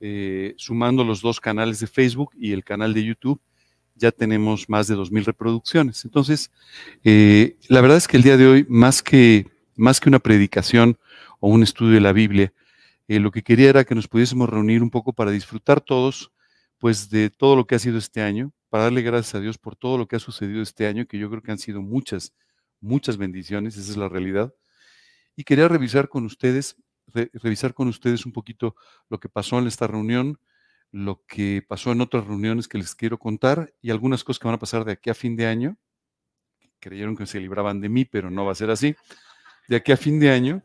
eh, sumando los dos canales de Facebook y el canal de YouTube, ya tenemos más de 2.000 reproducciones. Entonces, eh, la verdad es que el día de hoy, más que, más que una predicación o un estudio de la Biblia, eh, lo que quería era que nos pudiésemos reunir un poco para disfrutar todos, pues, de todo lo que ha sido este año, para darle gracias a Dios por todo lo que ha sucedido este año, que yo creo que han sido muchas, muchas bendiciones, esa es la realidad. Y quería revisar con ustedes, revisar con ustedes un poquito lo que pasó en esta reunión, lo que pasó en otras reuniones que les quiero contar y algunas cosas que van a pasar de aquí a fin de año. Creyeron que se libraban de mí, pero no va a ser así. De aquí a fin de año.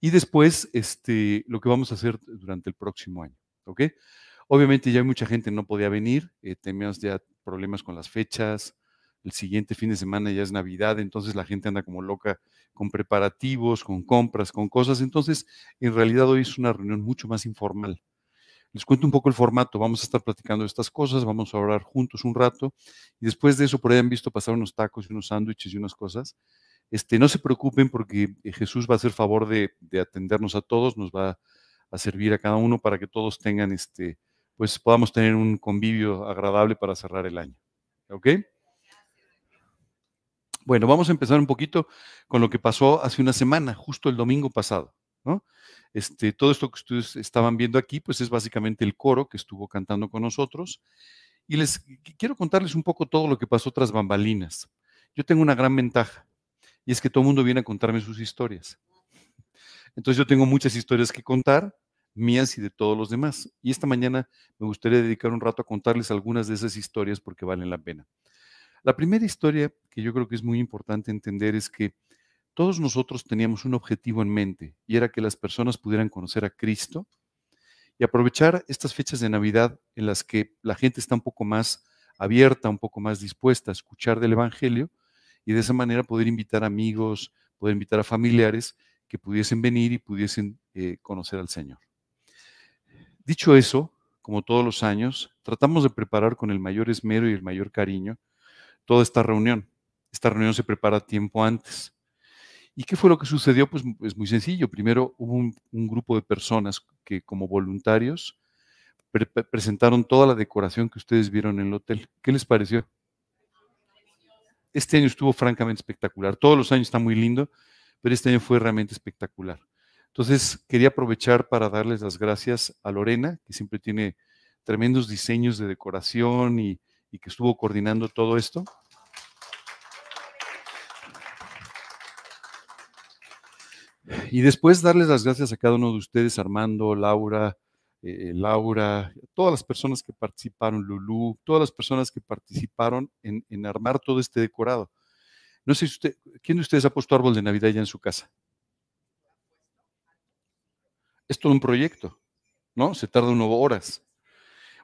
Y después, este, lo que vamos a hacer durante el próximo año. ¿Ok? Obviamente ya mucha gente no podía venir. Eh, teníamos ya problemas con las fechas. El siguiente fin de semana ya es Navidad, entonces la gente anda como loca con preparativos, con compras, con cosas. Entonces, en realidad hoy es una reunión mucho más informal. Les cuento un poco el formato, vamos a estar platicando de estas cosas, vamos a orar juntos un rato y después de eso por ahí han visto pasar unos tacos y unos sándwiches y unas cosas. Este, no se preocupen porque eh, Jesús va a hacer favor de, atendernos a todos, nos va a servir a cada uno para que todos tengan, este, pues podamos tener un convivio agradable para cerrar el año. ¿Ok? Bueno, vamos a empezar un poquito con lo que pasó hace una semana, justo el domingo pasado, ¿no? Este, todo esto que ustedes estaban viendo aquí, pues es básicamente el coro que estuvo cantando con nosotros. Y les quiero contarles un poco todo lo que pasó tras bambalinas. Yo tengo una gran ventaja, y es que todo el mundo viene a contarme sus historias. Entonces yo tengo muchas historias que contar, mías y de todos los demás. Y esta mañana me gustaría dedicar un rato a contarles algunas de esas historias porque valen la pena. La primera historia que yo creo que es muy importante entender es que todos nosotros teníamos un objetivo en mente y era que las personas pudieran conocer a Cristo y aprovechar estas fechas de Navidad en las que la gente está un poco más abierta, un poco más dispuesta a escuchar del Evangelio y de esa manera poder invitar amigos, poder invitar a familiares que pudiesen venir y pudiesen eh, conocer al Señor. Dicho eso, como todos los años, tratamos de preparar con el mayor esmero y el mayor cariño toda esta reunión. Esta reunión se prepara tiempo antes. ¿Y qué fue lo que sucedió? Pues es muy sencillo. Primero hubo un, grupo de personas que como voluntarios presentaron toda la decoración que ustedes vieron en el hotel. ¿Qué les pareció? Este año estuvo francamente espectacular. Todos los años está muy lindo, pero este año fue realmente espectacular. Entonces, quería aprovechar para darles las gracias a Lorena, que siempre tiene tremendos diseños de decoración y, que estuvo coordinando todo esto. Y después darles las gracias a cada uno de ustedes, Armando, Laura, eh, Laura, todas las personas que participaron, Lulú, todas las personas que participaron en, en, armar todo este decorado. No sé si usted, ¿quién de ustedes ha puesto árbol de Navidad ya en su casa? Es todo un proyecto, ¿no? Se tarda unas horas.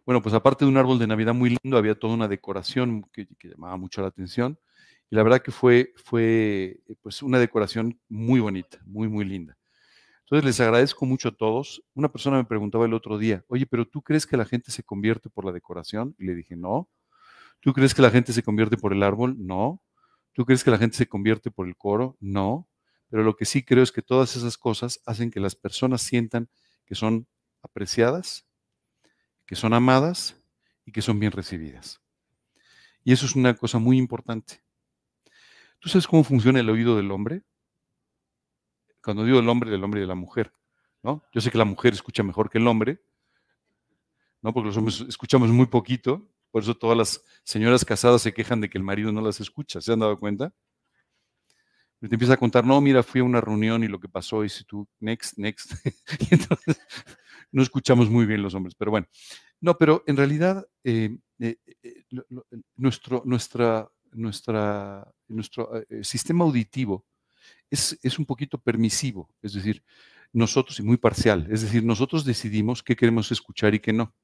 Bueno, pues aparte de un árbol de Navidad muy lindo, había toda una decoración que, llamaba mucho la atención. Y la verdad que fue, fue eh, pues una decoración muy bonita, muy, muy linda. Entonces les agradezco mucho a todos. Una persona me preguntaba el otro día, oye, pero ¿tú crees que la gente se convierte por la decoración? Y le dije, no. ¿Tú crees que la gente se convierte por el árbol? No. ¿Tú crees que la gente se convierte por el coro? No. Pero lo que sí creo es que todas esas cosas hacen que las personas sientan que son apreciadas, que son amadas y que son bien recibidas. Y eso es una cosa muy importante. ¿Tú sabes cómo funciona el oído del hombre? Cuando digo el hombre, del hombre y de la mujer, ¿no? Yo sé que la mujer escucha mejor que el hombre, ¿no? Porque los hombres escuchamos muy poquito, por eso todas las señoras casadas se quejan de que el marido no las escucha, ¿se han dado cuenta? Y te empieza a contar, no, mira, fui a una reunión y lo que pasó, y si tú, next, next. y entonces no escuchamos muy bien los hombres, pero bueno. No, pero en realidad eh, eh, eh, nuestro, nuestra, nuestra, nuestro sistema auditivo es, es, un poquito permisivo, es decir, nosotros, y muy parcial, es decir, nosotros decidimos qué queremos escuchar y qué no.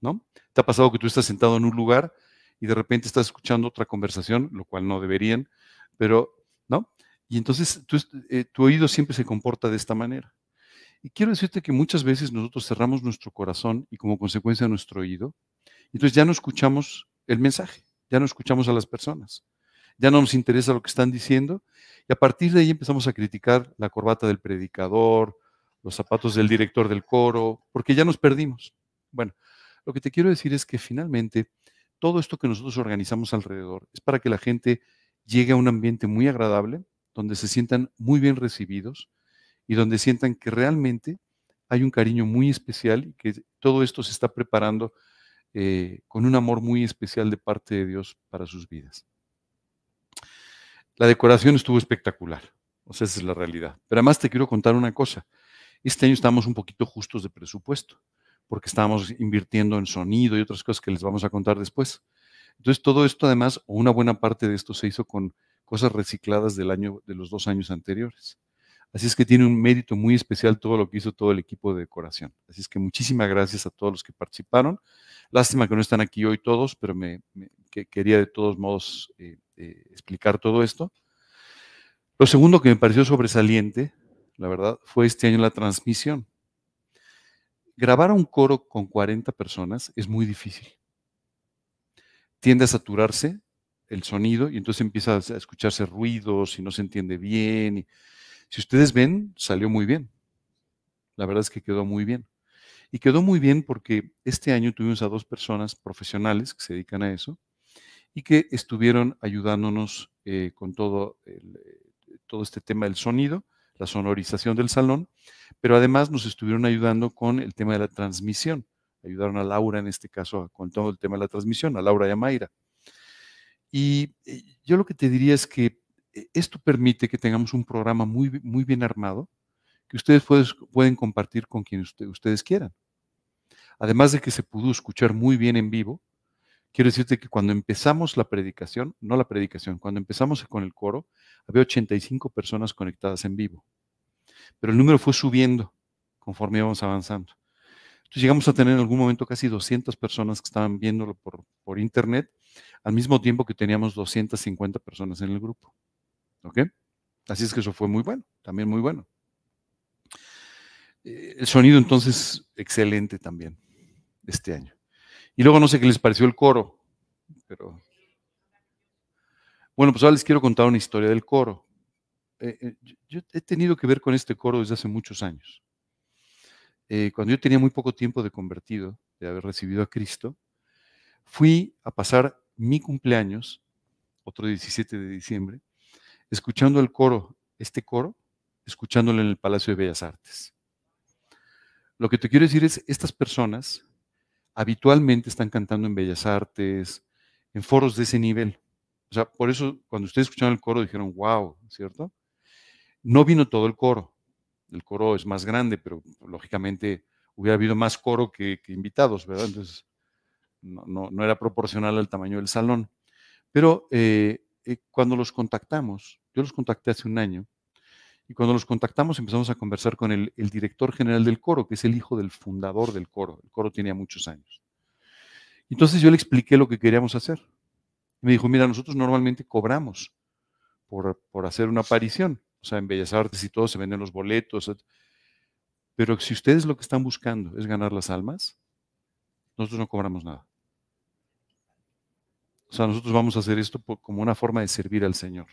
¿No? ¿Te ha pasado que tú estás sentado en un lugar y de repente estás escuchando otra conversación, lo cual no deberían, pero, ¿no? Y entonces eh, tu oído siempre se comporta de esta manera. Y quiero decirte que muchas veces nosotros cerramos nuestro corazón y como consecuencia nuestro oído, entonces ya no escuchamos el mensaje ya no escuchamos a las personas, ya no nos interesa lo que están diciendo y a partir de ahí empezamos a criticar la corbata del predicador los zapatos del director del coro, porque ya nos perdimos. Bueno, lo que te quiero decir es que finalmente todo esto que nosotros organizamos alrededor es para que la gente llegue a un ambiente muy agradable, donde se sientan muy bien recibidos y donde sientan que realmente hay un cariño muy especial y que todo esto se está preparando eh, con un amor muy especial de parte de Dios para sus vidas. La decoración estuvo espectacular, o sea, esa es la realidad. Pero además te quiero contar una cosa. Este año estamos un poquito justos de presupuesto, porque estábamos invirtiendo en sonido y otras cosas que les vamos a contar después. Entonces, todo esto además, o una buena parte de esto se hizo con cosas recicladas del año, de los dos años anteriores. Así es que tiene un mérito muy especial todo lo que hizo todo el equipo de decoración. Así es que muchísimas gracias a todos los que participaron. Lástima que no están aquí hoy todos, pero me, quería de todos modos eh, eh, explicar todo esto. Lo segundo que me pareció sobresaliente, la verdad, fue este año la transmisión. Grabar un coro con 40 personas es muy difícil. Tiende a saturarse el sonido y entonces empieza a escucharse ruidos y no se entiende bien. Si ustedes ven, salió muy bien. La verdad es que quedó muy bien. Y quedó muy bien porque este año tuvimos a dos personas profesionales que se dedican a eso y que estuvieron ayudándonos eh, con todo, eh, todo este tema del sonido, la sonorización del salón, pero además nos estuvieron ayudando con el tema de la transmisión. Ayudaron a Laura en este caso con todo el tema de la transmisión, a Laura y a Mayra. Y eh, yo lo que te diría es que esto permite que tengamos un programa muy, muy bien armado que ustedes pueden compartir con quien ustedes quieran. Además de que se pudo escuchar muy bien en vivo, quiero decirte que cuando empezamos la predicación, no la predicación, cuando empezamos con el coro, había 85 personas conectadas en vivo. Pero el número fue subiendo conforme íbamos avanzando. Entonces llegamos a tener en algún momento casi 200 personas que estaban viéndolo por, por internet, al mismo tiempo que teníamos 250 personas en el grupo. ¿Ok? Así es que eso fue muy bueno, también muy bueno. Eh, el sonido entonces excelente también este año. Y luego no sé qué les pareció el coro, pero... Bueno, pues ahora les quiero contar una historia del coro. Eh, eh, yo he tenido que ver con este coro desde hace muchos años. cuando yo tenía muy poco tiempo de convertido, de haber recibido a Cristo, fui a pasar mi cumpleaños, otro 17 de diciembre, escuchando el coro, este coro, escuchándolo en el Palacio de Bellas Artes. Lo que te quiero decir es, estas personas habitualmente están cantando en Bellas Artes, en foros de ese nivel. O sea, por eso cuando ustedes escucharon el coro dijeron, wow, ¿cierto? No vino todo el coro. El coro es más grande, pero lógicamente hubiera habido más coro que, invitados, ¿verdad? Entonces, no, era proporcional al tamaño del salón. Pero eh, cuando los contactamos, yo los contacté hace un año, y cuando los contactamos empezamos a conversar con el, director general del coro, que es el hijo del fundador del coro. El coro tenía muchos años. Entonces yo le expliqué lo que queríamos hacer. me dijo, mira, nosotros normalmente cobramos por, por hacer una aparición. O sea, en Bellas Artes y todo se venden los boletos. Pero si ustedes lo que están buscando es ganar las almas, nosotros no cobramos nada. O sea, nosotros vamos a hacer esto como una forma de servir al Señor.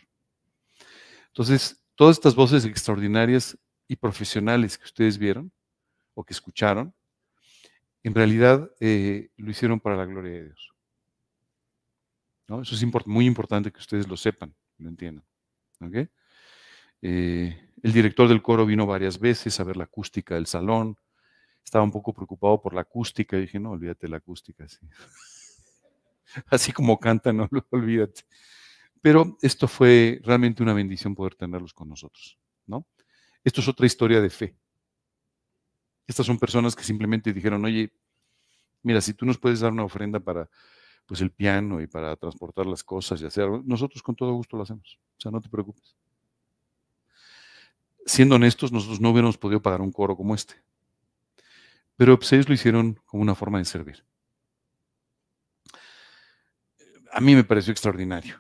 Entonces, todas estas voces extraordinarias y profesionales que ustedes vieron o que escucharon, en realidad eh, lo hicieron para la gloria de Dios. Eso es muy importante que ustedes lo sepan, lo entiendan. Eh, el director del coro vino varias veces a ver la acústica del salón. Estaba un poco preocupado por la acústica. Y dije, no, olvídate la acústica. Sí. así como cantan, no olvídate. Pero esto fue realmente una bendición poder tenerlos con nosotros, ¿no? Esto es otra historia de fe. Estas son personas que simplemente dijeron, oye, mira, si tú nos puedes dar una ofrenda para pues el piano y para transportar las cosas y hacer, nosotros con todo gusto lo hacemos. O sea, no te preocupes. Siendo honestos, nosotros no hubiéramos podido pagar un coro como este. Pero pues, ellos lo hicieron como una forma de servir a mí me pareció extraordinario.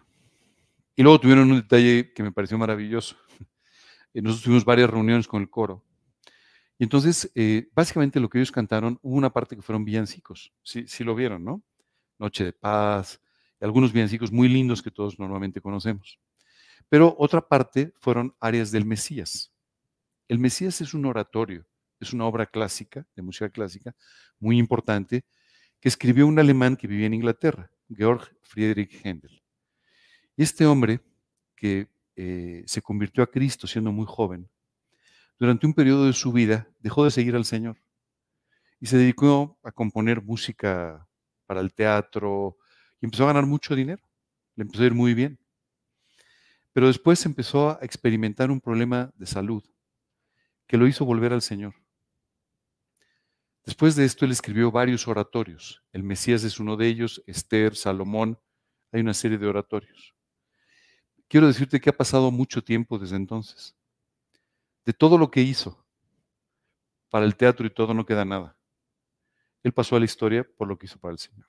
Y luego tuvieron un detalle que me pareció maravilloso. Eh, nosotros tuvimos varias reuniones con el coro. Y entonces, eh, básicamente lo que ellos cantaron, hubo una parte que fueron villancicos. Sí, sí lo vieron, ¿no? Noche de paz, algunos villancicos muy lindos que todos normalmente conocemos. Pero otra parte fueron áreas del Mesías. El Mesías es un oratorio es una obra clásica, de música clásica, muy importante, que escribió un alemán que vivía en Inglaterra, Georg Friedrich Händel. Y este hombre, que eh, se convirtió a Cristo siendo muy joven, durante un periodo de su vida dejó de seguir al Señor y se dedicó a componer música para el teatro y empezó a ganar mucho dinero. Le empezó a ir muy bien. Pero después empezó a experimentar un problema de salud que lo hizo volver al Señor. Después de esto, él escribió varios oratorios. El Mesías es uno de ellos, Esther, Salomón, hay una serie de oratorios. Quiero decirte que ha pasado mucho tiempo desde entonces. De todo lo que hizo para el teatro y todo no queda nada. Él pasó a la historia por lo que hizo para el Señor.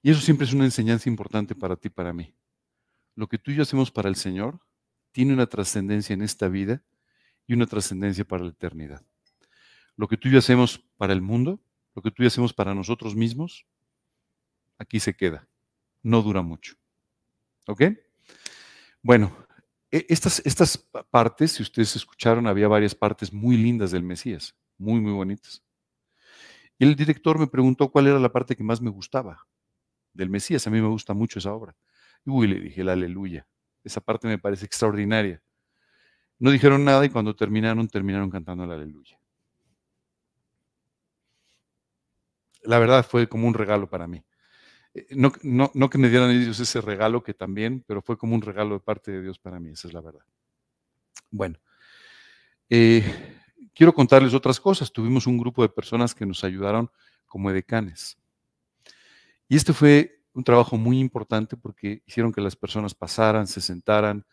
Y eso siempre es una enseñanza importante para ti y para mí. Lo que tú y yo hacemos para el Señor tiene una trascendencia en esta vida y una trascendencia para la eternidad. Lo que tú y yo hacemos para el mundo, lo que tú y yo hacemos para nosotros mismos, aquí se queda. No dura mucho. ¿Ok? Bueno, e, estas, estas partes, si ustedes escucharon, había varias partes muy lindas del Mesías, muy, muy bonitas. Y el director me preguntó cuál era la parte que más me gustaba del Mesías. A mí me gusta mucho esa obra. Y uy, le dije, la aleluya. Esa parte me parece extraordinaria. No dijeron nada y cuando terminaron, terminaron cantando la aleluya. La verdad fue como un regalo para mí. Eh, no, no, que me dieran ellos ese regalo, que también, pero fue como un regalo de parte de Dios para mí, esa es la verdad. Bueno, eh, quiero contarles otras cosas. Tuvimos un grupo de personas que nos ayudaron como edecanes. Y este fue un trabajo muy importante porque hicieron que las personas pasaran, se sentaran,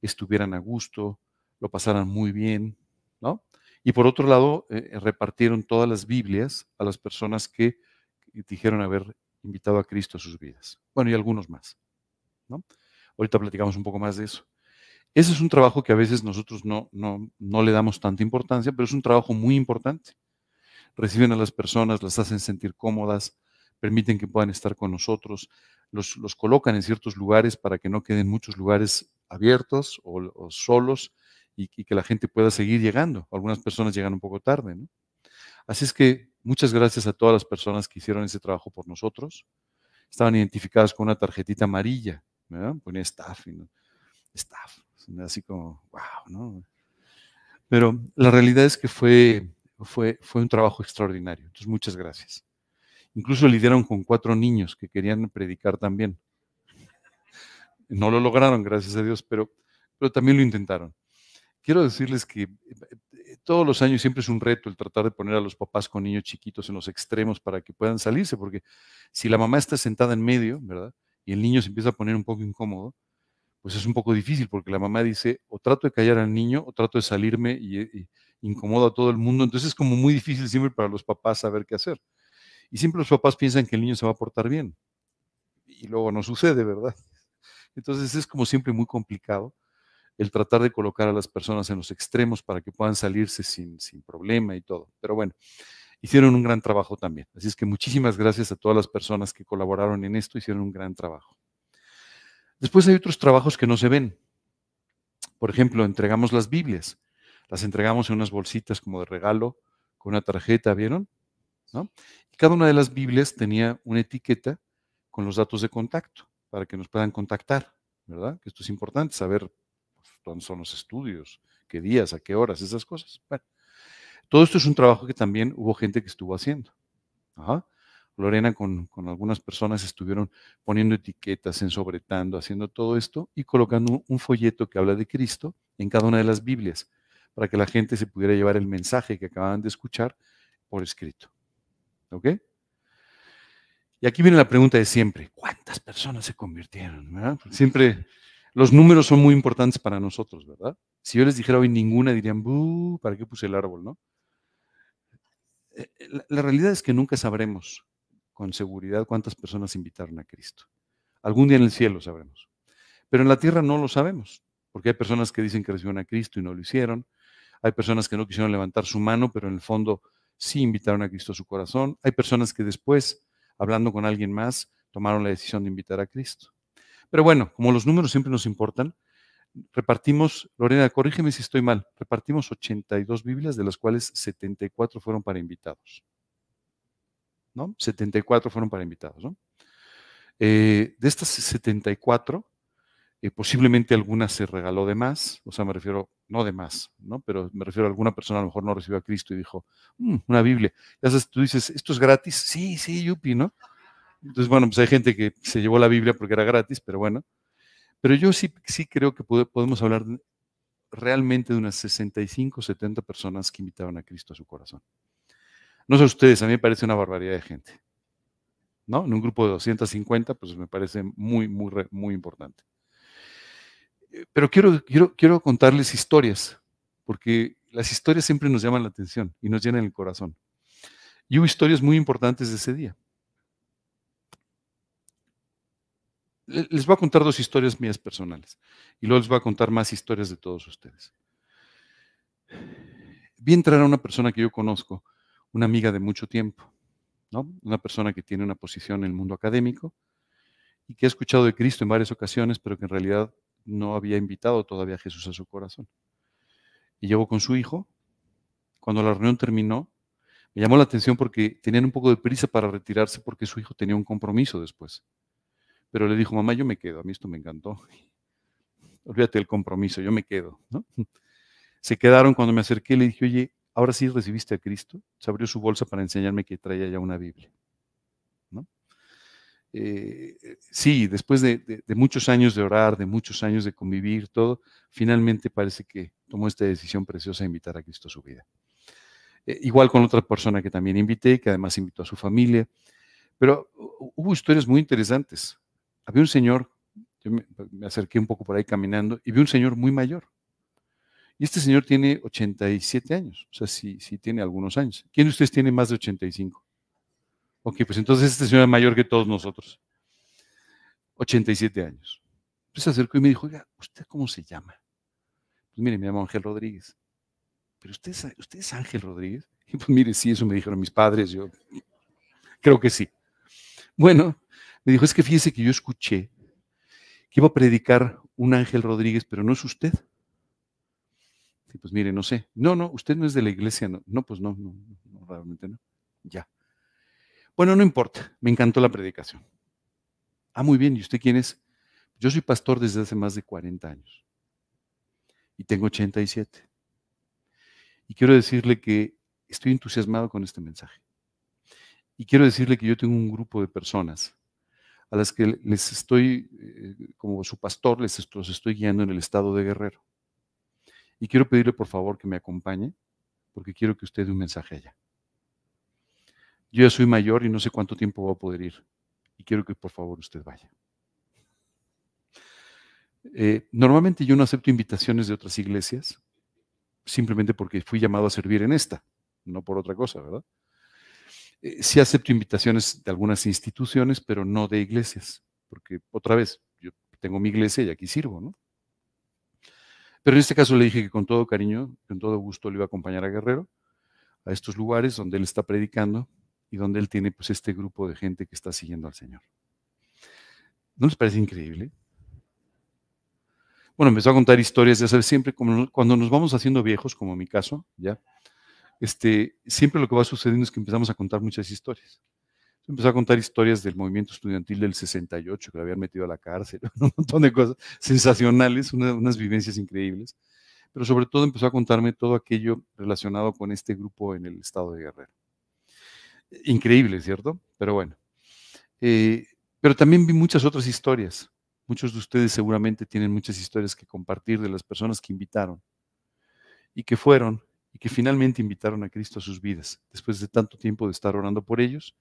estuvieran a gusto, lo pasaran muy bien, ¿no? Y por otro lado, eh, repartieron todas las Biblias a las personas que dijeron haber invitado a Cristo a sus vidas. Bueno, y algunos más. ¿no? Ahorita platicamos un poco más de eso. Ese es un trabajo que a veces nosotros no, no, no le damos tanta importancia, pero es un trabajo muy importante. Reciben a las personas, las hacen sentir cómodas, permiten que puedan estar con nosotros, los, los colocan en ciertos lugares para que no queden muchos lugares abiertos o, solos y, que la gente pueda seguir llegando. Algunas personas llegan un poco tarde. ¿no? Así es que muchas gracias a todas las personas que hicieron ese trabajo por nosotros. Estaban identificadas con una tarjetita amarilla. Ponía staff, ¿no? staff, así como, wow, ¿no? Pero la realidad es que fue, fue, fue un trabajo extraordinario. Entonces, muchas gracias. Incluso lidiaron con cuatro niños que querían predicar también. No lo lograron, gracias a Dios, pero, pero también lo intentaron. Quiero decirles que todos los años siempre es un reto el tratar de poner a los papás con niños chiquitos en los extremos para que puedan salirse, porque si la mamá está sentada en medio, ¿verdad? Y el niño se empieza a poner un poco incómodo, pues es un poco difícil, porque la mamá dice, o trato de callar al niño, o trato de salirme y, y incomodo a todo el mundo. Entonces es como muy difícil siempre para los papás saber qué hacer. Y siempre los papás piensan que el niño se va a portar bien. Y luego no sucede, ¿verdad? Entonces es como siempre muy complicado el tratar de colocar a las personas en los extremos para que puedan salirse sin, sin problema y todo. Pero bueno, hicieron un gran trabajo también. Así es que muchísimas gracias a todas las personas que colaboraron en esto, hicieron un gran trabajo. Después hay otros trabajos que no se ven. Por ejemplo, entregamos las Biblias. Las entregamos en unas bolsitas como de regalo, con una tarjeta, ¿vieron? ¿No? Y cada una de las Biblias tenía una etiqueta con los datos de contacto para que nos puedan contactar, ¿verdad? Que esto es importante, saber dónde son los estudios, qué días, a qué horas, esas cosas. Bueno, todo esto es un trabajo que también hubo gente que estuvo haciendo. Lorena con, con, algunas personas estuvieron poniendo etiquetas, ensobretando, haciendo todo esto y colocando un folleto que habla de Cristo en cada una de las Biblias, para que la gente se pudiera llevar el mensaje que acababan de escuchar por escrito. ¿Ok? Y aquí viene la pregunta de siempre, ¿cuántas personas se convirtieron? Siempre los números son muy importantes para nosotros, ¿verdad? Si yo les dijera hoy ninguna, dirían, ¿para qué puse el árbol, no? Eh, eh, la, realidad es que nunca sabremos con seguridad cuántas personas invitaron a Cristo. Algún día en el cielo sabremos. Pero en la tierra no lo sabemos, porque hay personas que dicen que recibieron a Cristo y no lo hicieron. Hay personas que no quisieron levantar su mano, pero en el fondo sí invitaron a Cristo a su corazón. Hay personas que después, hablando con alguien más, tomaron la decisión de invitar a Cristo. Pero bueno, como los números siempre nos importan, repartimos, Lorena, corrígeme si estoy mal, repartimos 82 Biblias, de las cuales 74 fueron para invitados. ¿No? 74 fueron para invitados, ¿no? Eh, de estas 74, eh, posiblemente alguna se regaló de más, o sea, me refiero, no de más, ¿no? Pero me refiero a alguna persona a lo mejor no recibió a Cristo y dijo, mm, una Biblia. Ya sabes, tú dices, ¿esto es gratis? Sí, sí, yupi, ¿no? Entonces, bueno, pues hay gente que se llevó la Biblia porque era gratis, pero bueno. Pero yo sí, sí creo que podemos hablar realmente de unas 65, 70 personas que invitaron a Cristo a su corazón. No sé ustedes, a mí me parece una barbaridad de gente. ¿No? En un grupo de 250, pues me parece muy, muy, muy importante. Eh, pero quiero, quiero, quiero contarles historias, porque las historias siempre nos llaman la atención y nos llenan el corazón. Y hubo historias muy importantes de ese día. Les voy a contar dos historias mías personales y luego les voy a contar más historias de todos ustedes. Vi entrar a una persona que yo conozco, una amiga de mucho tiempo, ¿no? Una persona que tiene una posición en el mundo académico y que ha escuchado de Cristo en varias ocasiones, pero que en realidad no había invitado todavía a Jesús a su corazón. Y llegó con su hijo. Cuando la reunión terminó, me llamó la atención porque tenían un poco de prisa para retirarse porque su hijo tenía un compromiso después. Pero le dijo, mamá, yo me quedo, a mí esto me encantó. Olvídate del compromiso, yo me quedo. Se quedaron cuando me acerqué le dije, oye, ahora sí recibiste a Cristo. Se abrió su bolsa para enseñarme que traía ya una Biblia. Eh, sí, después de, muchos años de orar, de muchos años de convivir, todo, finalmente parece que tomó esta decisión preciosa de invitar a Cristo a su vida. Eh, igual con otra persona que también invité, que además invitó a su familia. Pero hubo historias muy interesantes había un señor, yo me, acerqué un poco por ahí caminando y vi un señor muy mayor. Y este señor tiene 87 años, o sea, sí, sí tiene algunos años. ¿Quién de ustedes tiene más de 85? Ok, pues entonces este señor es mayor que todos nosotros. 87 años. Entonces se acercó y me dijo, oiga, ¿usted cómo se llama? Pues mire, me llamo Ángel Rodríguez. ¿Pero usted es, usted es Ángel Rodríguez? Y pues mire, sí, eso me dijeron mis padres, yo creo que sí. Bueno, me dijo, es que fíjese que yo escuché que iba a predicar un Ángel Rodríguez, pero no es usted. Y pues mire, no sé. No, no, usted no es de la iglesia. No, no pues no, no, no, realmente no. Ya. Bueno, no importa. Me encantó la predicación. Ah, muy bien. ¿Y usted quién es? Yo soy pastor desde hace más de 40 años. Y tengo 87. Y quiero decirle que estoy entusiasmado con este mensaje. Y quiero decirle que yo tengo un grupo de personas a las que les estoy, eh, como su pastor, les estoy guiando en el estado de Guerrero. Y quiero pedirle por favor que me acompañe, porque quiero que usted dé un mensaje allá. Yo ya soy mayor y no sé cuánto tiempo voy a poder ir. Y quiero que por favor usted vaya. Eh, normalmente yo no acepto invitaciones de otras iglesias, simplemente porque fui llamado a servir en esta, no por otra cosa, ¿verdad? Eh, sí acepto invitaciones de algunas instituciones, pero no de iglesias, porque otra vez, yo tengo mi iglesia y aquí sirvo, ¿no? Pero en este caso le dije que con todo cariño, con todo gusto le iba a acompañar a Guerrero a estos lugares donde él está predicando y donde él tiene pues este grupo de gente que está siguiendo al Señor. ¿No les parece increíble? Bueno, empezó a contar historias, ya sabes, siempre cuando nos vamos haciendo viejos, como en mi caso, ya, este, siempre lo que va sucediendo es que empezamos a contar muchas historias. Empezó a contar historias del movimiento estudiantil del 68, que lo habían metido a la cárcel, un montón de cosas sensacionales, unas vivencias increíbles. Pero sobre todo empezó a contarme todo aquello relacionado con este grupo en el estado de Guerrero. Increíble, ¿cierto? Pero bueno. Eh, pero también vi muchas otras historias. Muchos de ustedes seguramente tienen muchas historias que compartir de las personas que invitaron y que fueron que finalmente invitaron a Cristo a sus vidas, después de tanto tiempo de estar orando por ellos,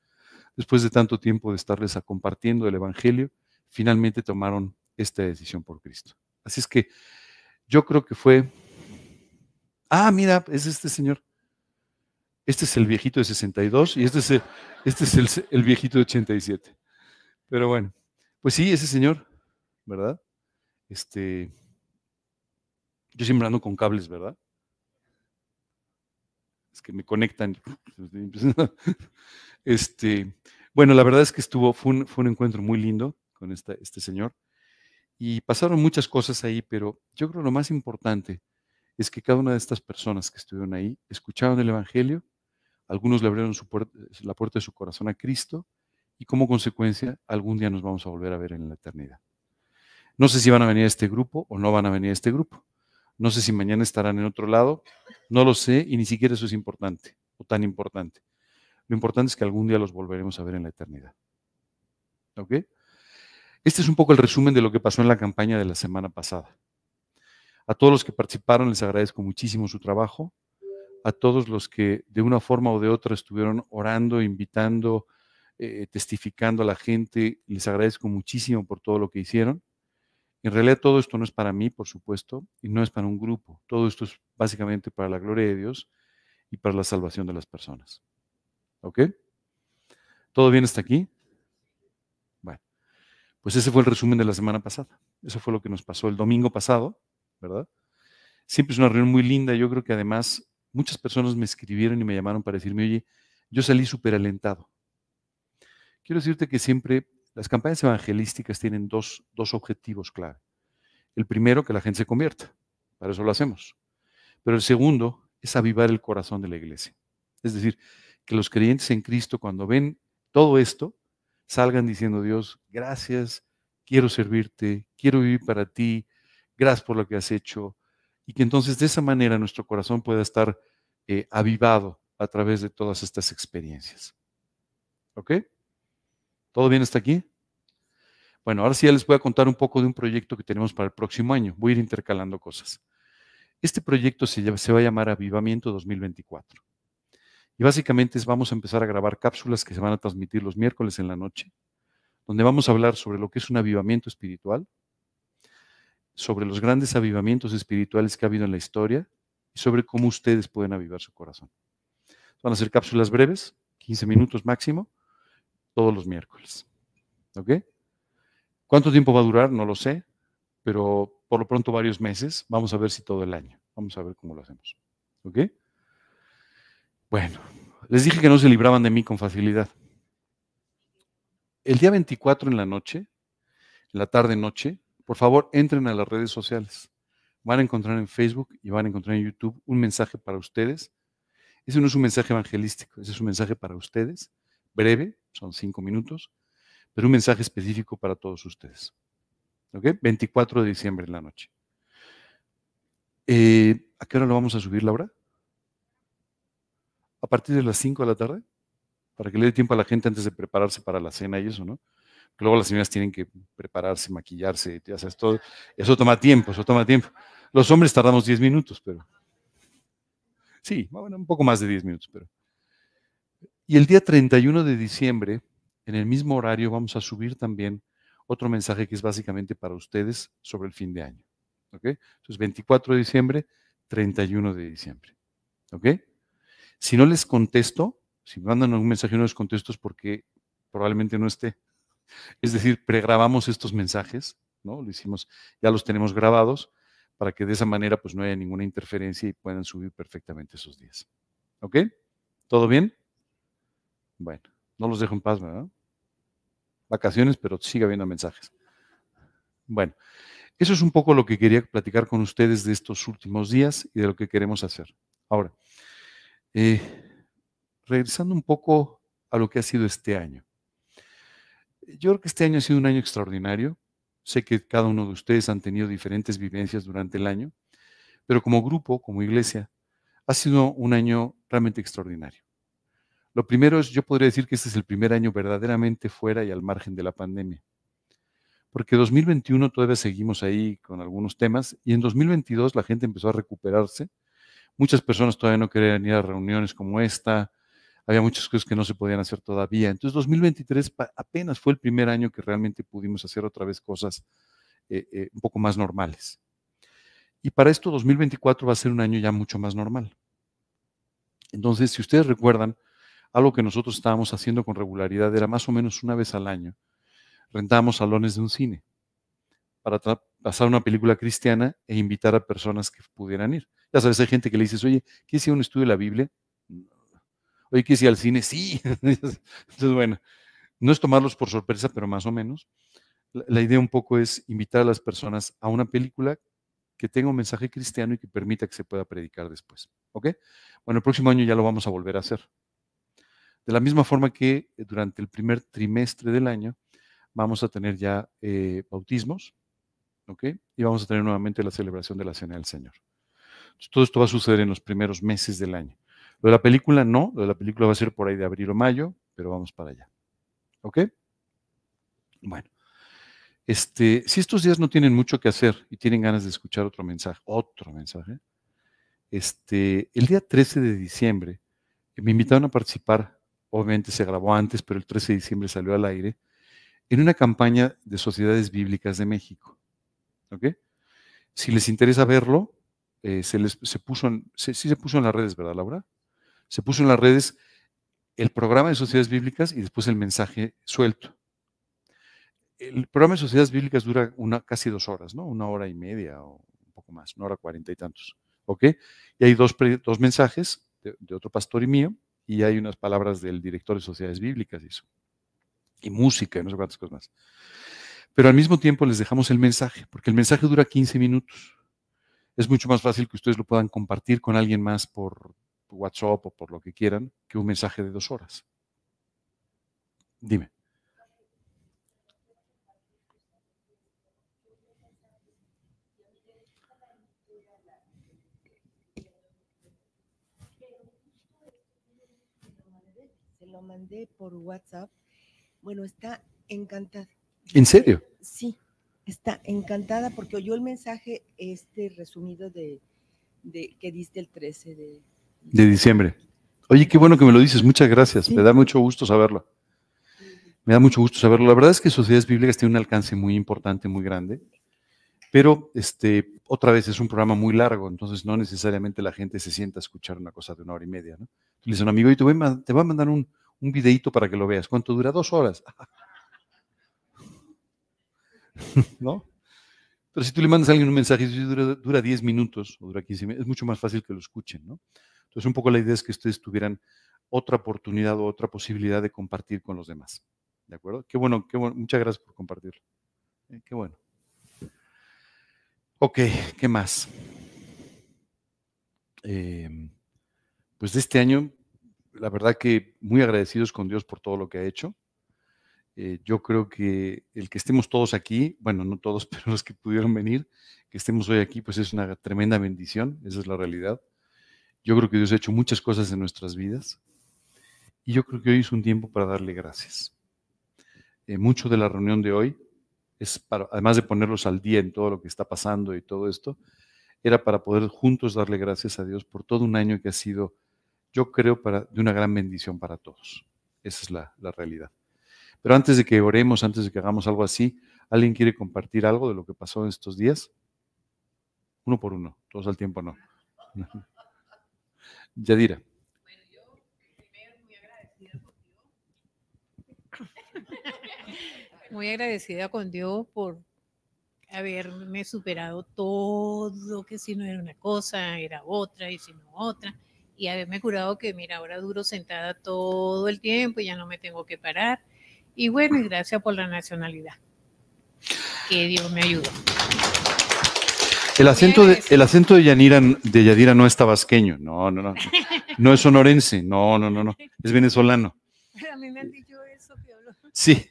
después de tanto tiempo de estarles compartiendo el Evangelio, finalmente tomaron esta decisión por Cristo. Así es que yo creo que fue, ah, mira, es este señor. Este es el viejito de 62 y este es el, este es el, viejito de 87. Pero bueno, pues sí, ese señor, ¿verdad? Este, yo siempre ando con cables, ¿verdad? Que me conectan. Este, bueno, la verdad es que estuvo, fue un, encuentro muy lindo con este señor. Y pasaron muchas cosas ahí, pero yo creo lo más importante es que cada una de estas personas que estuvieron ahí escucharon el Evangelio, algunos le abrieron la puerta de su corazón a Cristo y como consecuencia algún día nos vamos a volver a ver en la eternidad. No sé si van a venir a este grupo o no van a venir a este grupo. No sé si mañana estarán en otro lado. No lo sé y ni siquiera eso es importante o tan importante. Lo importante es que algún día los volveremos a ver en la eternidad. ¿Ok? Este es un poco el resumen de lo que pasó en la campaña de la semana pasada. A todos los que participaron les agradezco muchísimo su trabajo. A todos los que de una forma o de otra estuvieron orando, invitando, eh, testificando a la gente, les agradezco muchísimo por todo lo que hicieron. En realidad todo esto no es para mí, por supuesto, y no es para un grupo. Todo esto es básicamente para la gloria de Dios y para la salvación de las personas. ¿Ok? ¿Todo bien hasta aquí? Bueno, pues ese fue el resumen de la semana pasada. Eso fue lo que nos pasó el domingo pasado, ¿verdad? Siempre es una reunión muy linda. Yo creo que además muchas personas me escribieron y me llamaron para decirme, oye, yo salí súper alentado. Quiero decirte que siempre las campañas evangelísticas tienen dos, dos objetivos claros. El primero, que la gente se convierta. Para eso lo hacemos. Pero el segundo es avivar el corazón de la iglesia. Es decir, que los creyentes en Cristo, cuando ven todo esto, salgan diciendo, Dios, gracias, quiero servirte, quiero vivir para ti, gracias por lo que has hecho. Y que entonces de esa manera nuestro corazón pueda estar eh, avivado a través de todas estas experiencias. ¿Ok? ¿Todo bien hasta aquí? Bueno, ahora sí ya les voy a contar un poco de un proyecto que tenemos para el próximo año. Voy a ir intercalando cosas. Este proyecto se, se va a llamar Avivamiento 2024. Y básicamente es, vamos a empezar a grabar cápsulas que se van a transmitir los miércoles en la noche, donde vamos a hablar sobre lo que es un avivamiento espiritual, sobre los grandes avivamientos espirituales que ha habido en la historia y sobre cómo ustedes pueden avivar su corazón. Van a ser cápsulas breves, 15 minutos máximo, todos los miércoles. ¿Ok? ¿Cuánto tiempo va a durar? No lo sé, pero por lo pronto varios meses. Vamos a ver si todo el año. Vamos a ver cómo lo hacemos. ¿Ok? Bueno, les dije que no se libraban de mí con facilidad. El día 24 en la noche, en la tarde-noche, por favor, entren a las redes sociales. Van a encontrar en Facebook y van a encontrar en YouTube un mensaje para ustedes. Ese no es un mensaje evangelístico, ese es un mensaje para ustedes, breve, son cinco minutos, pero un mensaje específico para todos ustedes. ¿Ok? 24 de diciembre en la noche. Eh, ¿A qué hora lo vamos a subir, Laura? a partir de las 5 de la tarde, para que le dé tiempo a la gente antes de prepararse para la cena y eso, ¿no? luego las señoras tienen que prepararse, maquillarse, ya sabes, todo. Eso toma tiempo, eso toma tiempo. Los hombres tardamos 10 minutos, pero... Sí, bueno, un poco más de 10 minutos, pero... Y el día 31 de diciembre, en el mismo horario, vamos a subir también otro mensaje que es básicamente para ustedes sobre el fin de año. ¿Ok? Entonces, 24 de diciembre, 31 de diciembre. ¿Ok? Si no les contesto, si me mandan un mensaje y no les contesto es porque probablemente no esté. Es decir, pregrabamos estos mensajes, ¿no? Lo hicimos, ya los tenemos grabados para que de esa manera pues no haya ninguna interferencia y puedan subir perfectamente esos días. ¿Ok? ¿Todo bien? Bueno, no los dejo en paz, ¿verdad? Vacaciones, pero sigue habiendo mensajes. Bueno, eso es un poco lo que quería platicar con ustedes de estos últimos días y de lo que queremos hacer. Ahora, eh, regresando un poco a lo que ha sido este año. Yo creo que este año ha sido un año extraordinario. Sé que cada uno de ustedes han tenido diferentes vivencias durante el año, pero como grupo, como iglesia, ha sido un año realmente extraordinario. Lo primero es, yo podría decir que este es el primer año verdaderamente fuera y al margen de la pandemia. Porque 2021 todavía seguimos ahí con algunos temas y en 2022 la gente empezó a recuperarse Muchas personas todavía no querían ir a reuniones como esta. Había muchas cosas que no se podían hacer todavía. Entonces, 2023 apenas fue el primer año que realmente pudimos hacer otra vez cosas eh, eh, un poco más normales. Y para esto, 2024 va a ser un año ya mucho más normal. Entonces, si ustedes recuerdan, algo que nosotros estábamos haciendo con regularidad era más o menos una vez al año. Rentábamos salones de un cine para pasar una película cristiana e invitar a personas que pudieran ir. Ya sabes, hay gente que le dices, oye, ¿quieres ir a un estudio de la Biblia? Oye, ¿quieres ir al cine? Sí. Entonces, bueno, no es tomarlos por sorpresa, pero más o menos. la, la idea un poco es invitar a las personas a una película que tenga un mensaje cristiano y que permita que se pueda predicar después. ¿Ok? Bueno, el próximo año ya lo vamos a volver a hacer. De la misma forma que eh, durante el primer trimestre del año vamos a tener ya eh, bautismos, ¿ok? Y vamos a tener nuevamente la celebración de la Cena del Señor. Entonces, todo esto va a suceder en los primeros meses del año. Lo de la película no, lo de la película va a ser por ahí de abril o mayo, pero vamos para allá. ¿Ok? Bueno. Este, si estos días no tienen mucho que hacer y tienen ganas de escuchar otro mensaje, otro mensaje, este, el día 13 de diciembre me invitaron a participar, obviamente se grabó antes, pero el 13 de diciembre salió al aire, en una campaña de sociedades bíblicas de México. ¿Ok? Si les interesa verlo, eh, se, les, se puso en, sí se puso en las redes, ¿verdad, Laura? Se puso en las redes el programa de sociedades bíblicas y después el mensaje suelto el programa de sociedades bíblicas dura una, casi dos horas, ¿no? Una hora y media o un poco más, una hora cuarenta y tantos. ¿Ok? Y hay dos, dos mensajes de, otro pastor y mío, y hay unas palabras del director de sociedades bíblicas y eso. Y música y no sé cuántas cosas más. Pero al mismo tiempo les dejamos el mensaje, porque el mensaje dura 15 minutos. Es mucho más fácil que ustedes lo puedan compartir con alguien más por WhatsApp o por lo que quieran que un mensaje de dos horas. Dime. lo mandé por WhatsApp. Bueno, está encantada. ¿En serio? Sí, está encantada porque oyó el mensaje este resumido de, que diste el 13 de, de diciembre. Oye, qué bueno que me lo dices, muchas gracias. Me da mucho gusto saberlo. Me da mucho gusto saberlo. La verdad es que Sociedades Bíblicas tiene un alcance muy importante, muy grande, pero este, otra vez es un programa muy largo, entonces no necesariamente la gente se sienta a escuchar una cosa de una hora y media. ¿no? Le dice un amigo, y te voy, a, mandar un, un videito para que lo veas. ¿Cuánto dura? Dos horas. ¿No? Pero si tú le mandas a alguien un mensaje y dura, dura 10 minutos o dura 15 minutos, es mucho más fácil que lo escuchen, ¿no? Entonces, un poco la idea es que ustedes tuvieran otra oportunidad o otra posibilidad de compartir con los demás. ¿De acuerdo? Qué bueno, qué bueno. Muchas gracias por compartirlo. Eh, qué bueno. Ok, ¿qué más? Eh, pues de este año la verdad que muy agradecidos con Dios por todo lo que ha hecho. Eh, yo creo que el que estemos todos aquí, bueno, no todos, pero los que pudieron venir, que estemos hoy aquí, pues es una tremenda bendición, esa es la realidad. Yo creo que Dios ha hecho muchas cosas en nuestras vidas y yo creo que hoy es un tiempo para darle gracias. Eh, mucho de la reunión de hoy es para, además de ponerlos al día en todo lo que está pasando y todo esto, era para poder juntos darle gracias a Dios por todo un año que ha sido yo creo, para, de una gran bendición para todos. Esa es la, realidad. Pero antes de que oremos, antes de que hagamos algo así, ¿alguien quiere compartir algo de lo que pasó en estos días? Uno por uno, todos al tiempo no. Yadira. Bueno, yo primero muy agradecida con Dios. Muy agradecida con Dios por haberme superado todo, que si no era una cosa, era otra, y si no otra y haberme curado que, mira, ahora duro sentada todo el tiempo y ya no me tengo que parar. Y bueno, y gracias por la nacionalidad. Que Dios me ayudó. El acento, de, el acento de, Yanira, de Yadira no es tabasqueño, no, no, no. No es sonorense, no, no, no, no. Es venezolano. A mí me han dicho eso que Sí.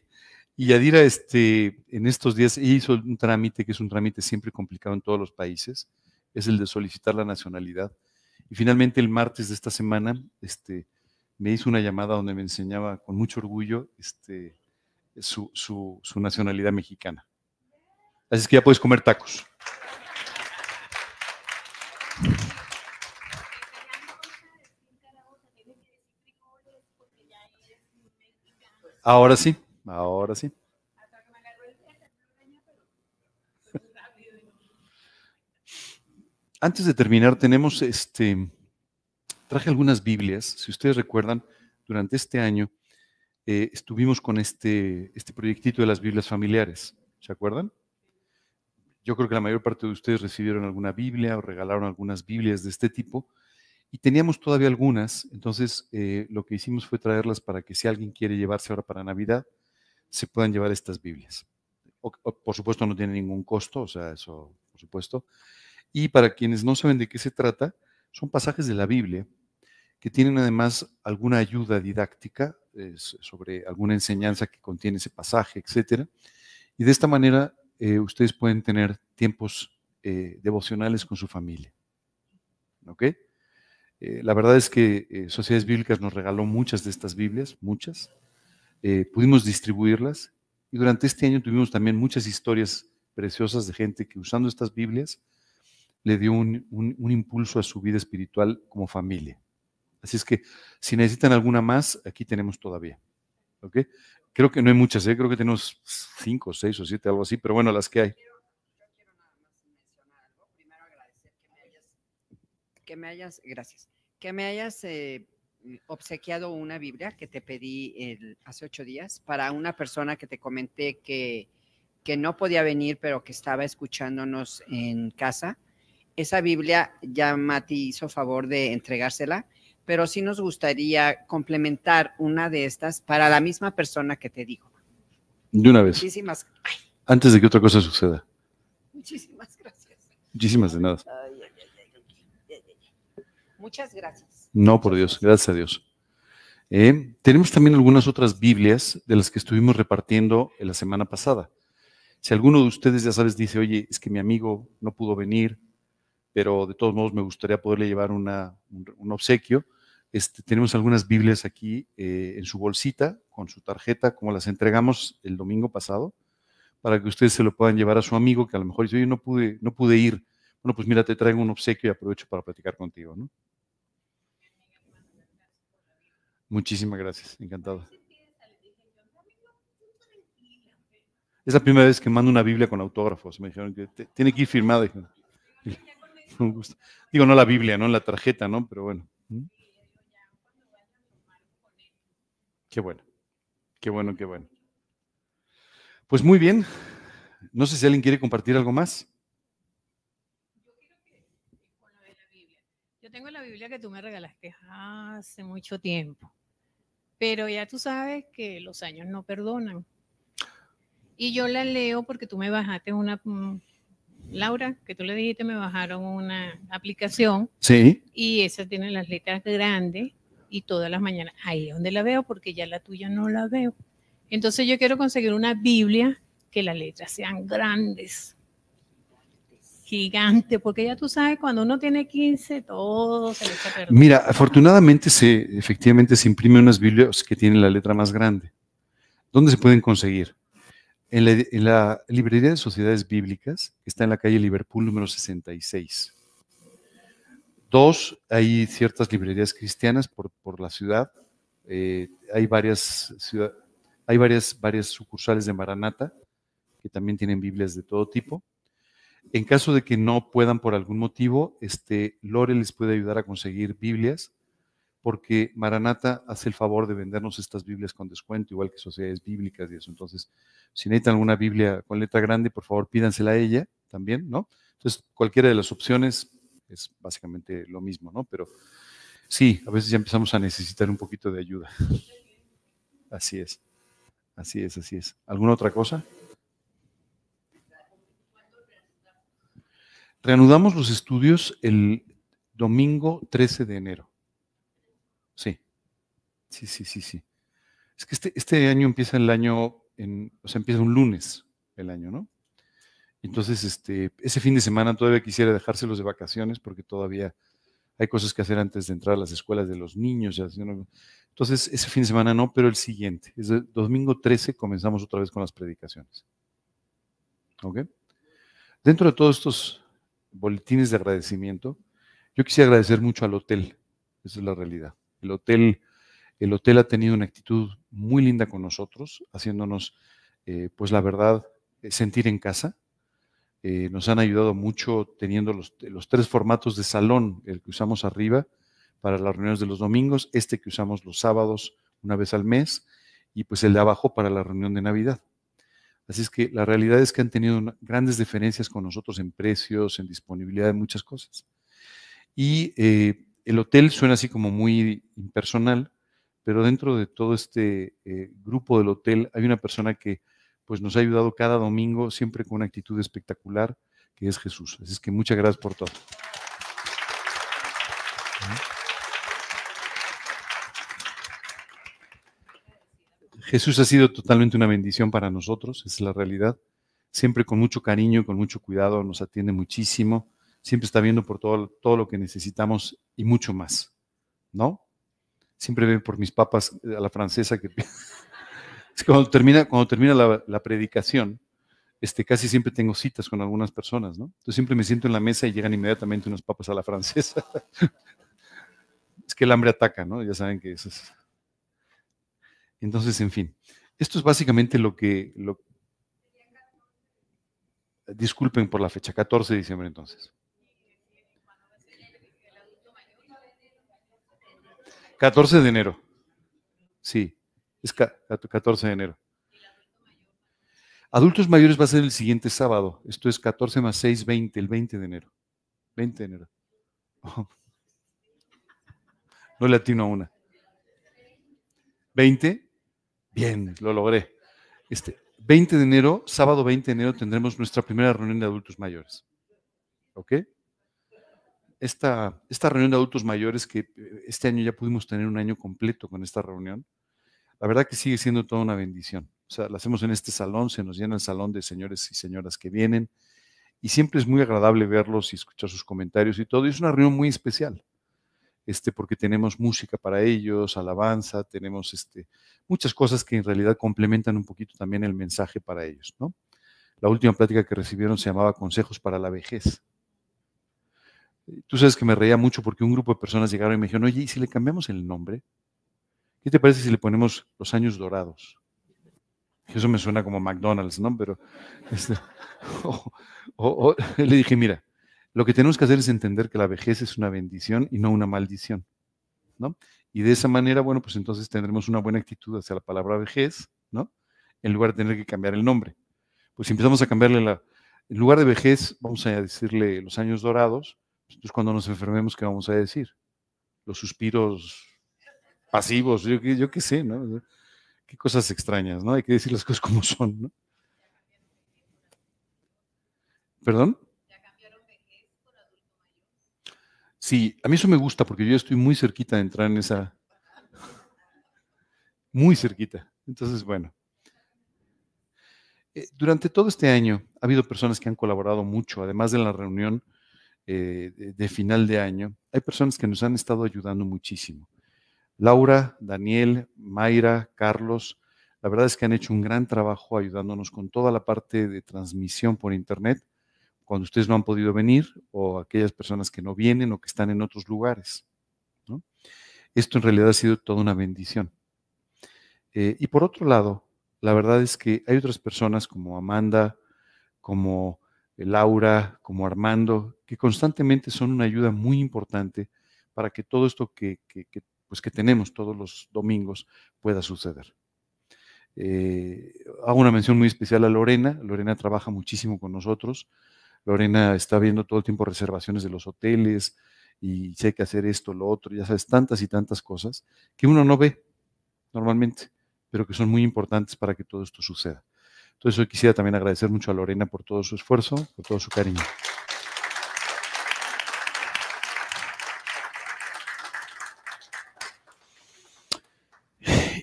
Y Yadira, este, en estos días hizo un trámite que es un trámite siempre complicado en todos los países, es el de solicitar la nacionalidad. Y finalmente el martes de esta semana este, me hizo una llamada donde me enseñaba con mucho orgullo este, su, su, nacionalidad mexicana. Así es que ya puedes comer tacos. Ahora sí, ahora sí. Antes de terminar, tenemos este, traje algunas Biblias. Si ustedes recuerdan, durante este año eh, estuvimos con este, este proyectito de las Biblias familiares. ¿Se acuerdan? Yo creo que la mayor parte de ustedes recibieron alguna Biblia o regalaron algunas Biblias de este tipo. Y teníamos todavía algunas, entonces eh, lo que hicimos fue traerlas para que si alguien quiere llevarse ahora para Navidad, se puedan llevar estas Biblias. o- o, por supuesto no tiene ningún costo, o sea, eso, por supuesto. Y para quienes no saben de qué se trata, son pasajes de la Biblia que tienen además alguna ayuda didáctica eh, sobre alguna enseñanza que contiene ese pasaje, etcétera. Y de esta manera eh, ustedes pueden tener tiempos eh, devocionales con su familia. ¿Ok? La verdad es que Sociedades Bíblicas nos regaló muchas de estas Biblias, muchas. Pudimos distribuirlas y durante este año tuvimos también muchas historias preciosas de gente que usando estas Biblias le dio un, un- impulso a su vida espiritual como familia. Así es que si necesitan alguna más, aquí tenemos todavía. ¿Ok? Creo que no hay muchas, ¿eh? creo que tenemos cinco, seis o siete, algo así, pero bueno, las que hay. Que me hayas, gracias, que me hayas eh, obsequiado una Biblia que te pedí hace ocho días para una persona que te comenté que, que no podía venir, pero que estaba escuchándonos en casa. Esa Biblia ya Mati hizo favor de entregársela, pero sí nos gustaría complementar una de estas para la misma persona que te dijo. De una vez, Muchísimas, ay, antes de que otra cosa suceda. muchísimas gracias. Muchísimas de nada. Ay, ay. Muchas gracias. No, por Dios, gracias a Dios. Eh, tenemos también algunas otras Biblias de las que estuvimos repartiendo en la semana pasada. Si alguno de ustedes, ya sabes, dice, oye, es que mi amigo no pudo venir, pero de todos modos me gustaría poderle llevar un, obsequio, este, tenemos algunas Biblias aquí eh, en su bolsita, con su tarjeta, como las entregamos el domingo pasado, para que ustedes se lo puedan llevar a su amigo que a lo mejor dice, oye, no pude, no pude ir. Bueno, pues mira, te traigo un obsequio y aprovecho para platicar contigo, ¿no? Muchísimas gracias, encantado. Es la primera vez que mando una Biblia con autógrafos. Me dijeron que tiene que ir firmada. Digo, no la Biblia, no la tarjeta, ¿no? Pero bueno. Qué bueno, qué bueno, qué bueno. Pues muy bien. No sé si alguien quiere compartir algo más. Yo tengo la Biblia que tú me regalaste hace mucho tiempo, pero ya tú sabes que los años no perdonan. Y yo la leo porque tú me bajaste una, mm, Laura, que tú le dijiste, me bajaron una aplicación Sí. y esa tiene las letras grandes y todas las mañanas ahí es donde la veo porque ya la tuya no la veo. Entonces yo quiero conseguir una Biblia que las letras sean grandes, gigantes, porque ya tú sabes, cuando uno tiene 15, todo se le a perder. Mira, afortunadamente se, efectivamente se imprimen unas Biblias que tienen la letra más grande. ¿Dónde se pueden conseguir? En la, librería de sociedades bíblicas, que está en la calle Liverpool número 66. Dos, hay ciertas librerías cristianas por, por la ciudad. Eh, hay varias, hay varias, varias sucursales de Maranata que también tienen Biblias de todo tipo. En caso de que no puedan por algún motivo, este, Lore les puede ayudar a conseguir Biblias, porque Maranata hace el favor de vendernos estas Biblias con descuento, igual que sociedades bíblicas y eso. Entonces, si necesitan alguna Biblia con letra grande, por favor pídansela a ella también, ¿no? Entonces, cualquiera de las opciones es básicamente lo mismo, ¿no? Pero sí, a veces ya empezamos a necesitar un poquito de ayuda. Así es, así es, así es. ¿Alguna otra cosa? Reanudamos los estudios el domingo 13 de enero. Sí, sí, sí, sí, sí. Es que este, este año empieza el año, en, o sea, empieza un lunes el año, ¿no? Entonces, este, ese fin de semana todavía quisiera dejárselos de vacaciones porque todavía hay cosas que hacer antes de entrar a las escuelas de los niños. Entonces, ese fin de semana no, pero el siguiente. Es el domingo 13 comenzamos otra vez con las predicaciones. ¿Ok? Dentro de todos estos boletines de agradecimiento, yo quisiera agradecer mucho al hotel. Esa es la realidad. El hotel, el hotel ha tenido una actitud muy linda con nosotros, haciéndonos, eh, pues la verdad, eh, sentir en casa. Eh, nos han ayudado mucho teniendo los, tres formatos de salón, el que usamos arriba para las reuniones de los domingos, este que usamos los sábados una vez al mes y pues el de abajo para la reunión de Navidad. Así es que la realidad es que han tenido grandes diferencias con nosotros en precios, en disponibilidad de muchas cosas. Y el hotel suena así como muy impersonal, pero dentro de todo este eh, grupo del hotel hay una persona que pues nos ha ayudado cada domingo, siempre con una actitud espectacular, que es Jesús. Así es que muchas gracias por todo. Jesús ha sido totalmente una bendición para nosotros, es la realidad. Siempre con mucho cariño, con mucho cuidado, nos atiende muchísimo. Siempre está viendo por todo, todo lo que necesitamos y mucho más, ¿no? Siempre ve por mis papas a la francesa que es cuando termina, cuando termina la, predicación, este, casi siempre tengo citas con algunas personas, ¿no? Entonces siempre me siento en la mesa y llegan inmediatamente unas papas a la francesa. es que el hambre ataca, ¿no? Ya saben que eso es. Entonces, en fin, esto es básicamente lo que... Lo... Disculpen por la fecha, 14 de diciembre entonces. 14 de enero. Sí, es 14 de enero. Adultos mayores va a ser el siguiente sábado. Esto es 14 más 6, 20, el 20 de enero. 20 de enero. No le atino a una. 20. Bien, lo logré. Este, 20 de enero, sábado 20 de enero, tendremos nuestra primera reunión de adultos mayores. ¿Ok? Esta, esta reunión de adultos mayores, que eh, este año ya pudimos tener un año completo con esta reunión, la verdad que sigue siendo toda una bendición. O sea, la hacemos en este salón, se nos llena el salón de señores y señoras que vienen, y siempre es muy agradable verlos y escuchar sus comentarios y todo. Y es una reunión muy especial este, porque tenemos música para ellos, alabanza, tenemos este, muchas cosas que en realidad complementan un poquito también el mensaje para ellos. ¿no? La última plática que recibieron se llamaba Consejos para la vejez. Tú sabes que me reía mucho porque un grupo de personas llegaron y me dijeron, oye, ¿y si le cambiamos el nombre? ¿Qué te parece si le ponemos los años dorados? Eso me suena como McDonald's, ¿no? Pero este, le dije, mira, lo que tenemos que hacer es entender que la vejez es una bendición y no una maldición, ¿no? Y de esa manera, bueno, pues entonces tendremos una buena actitud hacia la palabra vejez, ¿no? En lugar de tener que cambiar el nombre. Pues si empezamos a cambiarle la, en lugar de vejez, vamos a decirle los años dorados, entonces cuando nos enfermemos, ¿qué vamos a decir? Los suspiros pasivos, yo, qué sé, ¿no? Qué cosas extrañas, ¿no? Hay que decir las cosas como son, ¿no? ¿Perdón? Sí, a mí eso me gusta porque yo estoy muy cerquita de entrar en esa... Muy cerquita. Entonces, bueno. Eh, durante todo este año ha habido personas que han colaborado mucho, además de la reunión eh, de, final de año. Hay personas que nos han estado ayudando muchísimo. Laura, Daniel, Mayra, Carlos, la verdad es que han hecho un gran trabajo ayudándonos con toda la parte de transmisión por Internet cuando ustedes no han podido venir o aquellas personas que no vienen o que están en otros lugares. Esto en realidad ha sido toda una bendición. Eh, y por otro lado, la verdad es que hay otras personas como Amanda, como Laura, como Armando, que constantemente son una ayuda muy importante para que todo esto que, pues que tenemos todos los domingos pueda suceder. Eh, hago una mención muy especial a Lorena. Lorena trabaja muchísimo con nosotros. Lorena está viendo todo el tiempo reservaciones de los hoteles y sé que hacer esto, lo otro, ya sabes, tantas y tantas cosas que uno no ve normalmente, pero que son muy importantes para que todo esto suceda. Entonces hoy quisiera también agradecer mucho a Lorena por todo su esfuerzo, por todo su cariño.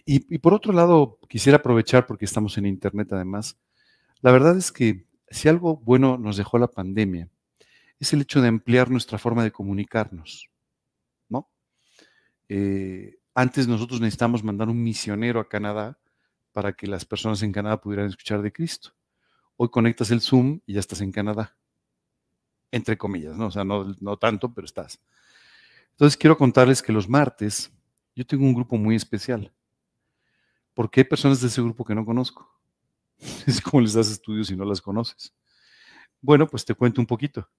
Y, por otro lado, quisiera aprovechar, porque estamos en Internet además, la verdad es que si algo bueno nos dejó la pandemia, es el hecho de ampliar nuestra forma de comunicarnos, ¿no? Eh, antes nosotros necesitamos mandar un misionero a Canadá para que las personas en Canadá pudieran escuchar de Cristo. Hoy conectas el Zoom y ya estás en Canadá. Entre comillas, ¿no? O sea, no, no tanto, pero estás. Entonces quiero contarles que los martes yo tengo un grupo muy especial. Porque hay personas de ese grupo que no conozco. Es como les das estudios si no las conoces. Bueno, pues te cuento un poquito,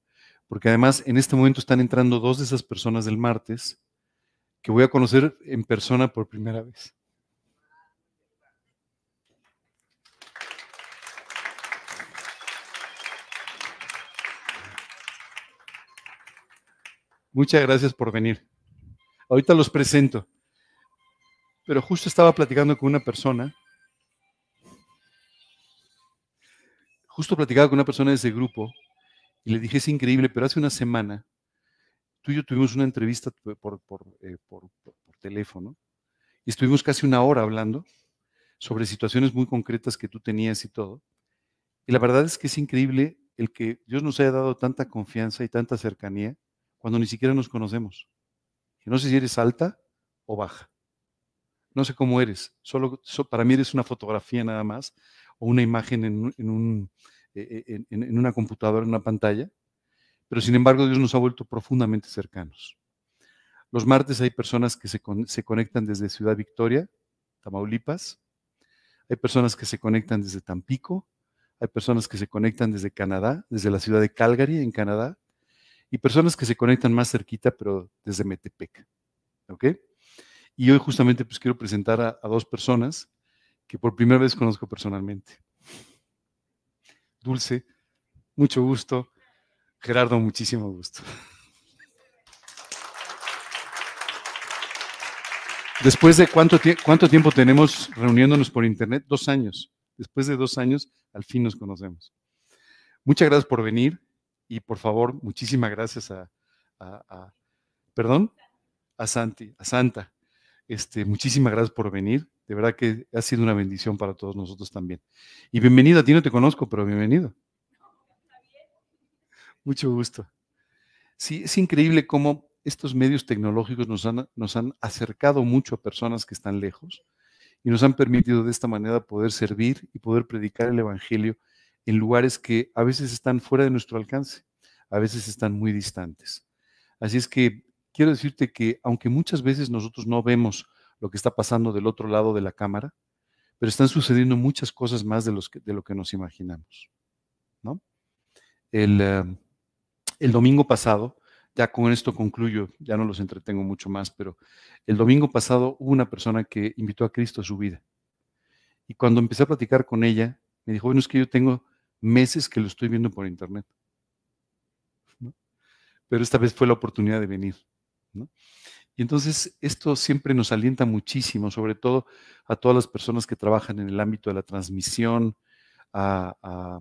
porque además en este momento están entrando dos de esas personas del martes que voy a conocer en persona por primera vez. Muchas gracias por venir. Ahorita los presento. Pero justo estaba platicando con una persona justo platicaba con una persona de ese grupo y le dije, es increíble, pero hace una semana tú y yo tuvimos una entrevista por, por, eh, por, por teléfono y estuvimos casi una hora hablando sobre situaciones muy concretas que tú tenías y todo. Y la verdad es que es increíble el que Dios nos haya dado tanta confianza y tanta cercanía cuando ni siquiera nos conocemos. No sé si eres alta o baja. No sé cómo eres. Solo para mí eres una fotografía nada más o una imagen eh, en, en una computadora, en una pantalla. Pero sin embargo Dios nos ha vuelto profundamente cercanos. Los martes hay personas que se, se conectan desde Ciudad Victoria, Tamaulipas. Hay personas que se conectan desde Tampico. Hay personas que se conectan desde Canadá, desde la ciudad de Calgary, en Canadá. Y personas que se conectan más cerquita, pero desde Metepec. ¿Ok? Y hoy justamente pues quiero presentar a, a dos personas que por primera vez conozco personalmente. Dulce, mucho gusto. Gerardo, muchísimo gusto. Después de cuánto, cuánto tiempo tenemos reuniéndonos por internet? Dos años. Después de dos años, al fin nos conocemos. Muchas gracias por venir y por favor, muchísimas gracias a, a, perdón, a Santi, a Santa. Este, muchísimas gracias por venir. De verdad que ha sido una bendición para todos nosotros también. Y bienvenido, a ti no te conozco, pero bienvenido. Mucho gusto. Sí, es increíble cómo estos medios tecnológicos nos han, nos han acercado mucho a personas que están lejos y nos han permitido de esta manera poder servir y poder predicar el Evangelio en lugares que a veces están fuera de nuestro alcance, a veces están muy distantes. Así es que quiero decirte que aunque muchas veces nosotros no vemos lo que está pasando del otro lado de la cámara, pero están sucediendo muchas cosas más de, que, de lo que nos imaginamos. ¿no? El, uh, el domingo pasado ya con esto concluyo, ya no los entretengo mucho más, pero el domingo pasado hubo una persona que invitó a Cristo a su vida. Y cuando empecé a platicar con ella, me dijo, bueno, es que yo tengo meses que lo estoy viendo por internet. Pero esta vez fue la oportunidad de venir. Y entonces esto siempre nos alienta muchísimo, sobre todo a todas las personas que trabajan en el ámbito de la transmisión, a,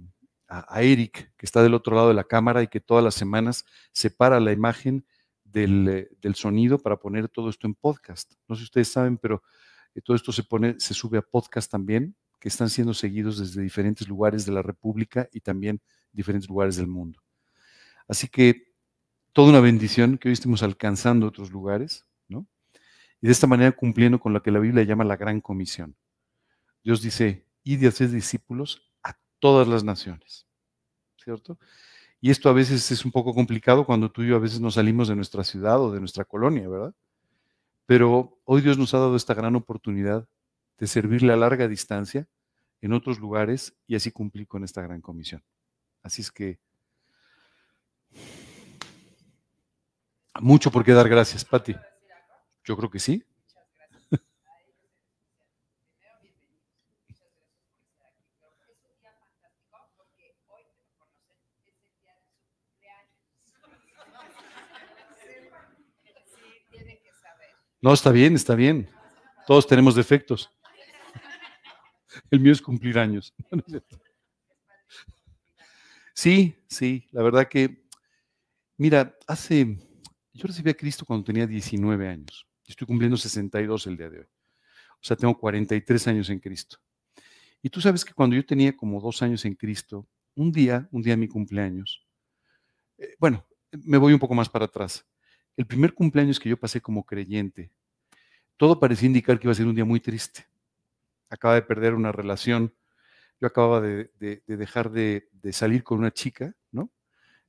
Eric, que está del otro lado de la cámara y que todas las semanas separa la imagen del, eh, del, sonido para poner todo esto en podcast. No sé si ustedes saben, pero eh, todo esto se pone, se sube a podcast también, que están siendo seguidos desde diferentes lugares de la República y también diferentes lugares del mundo. Así que toda una bendición que hoy estemos alcanzando otros lugares, ¿no? Y de esta manera cumpliendo con lo que la Biblia llama la gran comisión. Dios dice, y hacer discípulos todas las naciones. ¿Cierto? Y esto a veces es un poco complicado cuando tú y yo a veces nos salimos de nuestra ciudad o de nuestra colonia, ¿verdad? Pero hoy Dios nos ha dado esta gran oportunidad de servirle a larga distancia en otros lugares y así cumplir con esta gran comisión. Así es que mucho por qué dar gracias, Pati. Yo creo que sí. No, está bien, está bien. Todos tenemos defectos. El mío es cumplir años. Sí, sí, la verdad que, mira, hace, yo recibí a Cristo cuando tenía 19 años. Estoy cumpliendo 62 el día de hoy. O sea, tengo 43 años en Cristo. Y tú sabes que cuando yo tenía como dos años en Cristo, un día, un día mi cumpleaños, eh, bueno, me voy un poco más para atrás el primer cumpleaños que yo pasé como creyente, todo parecía indicar que iba a ser un día muy triste. Acaba de perder una relación, yo acababa de, de, de dejar de, de, salir con una chica, ¿no?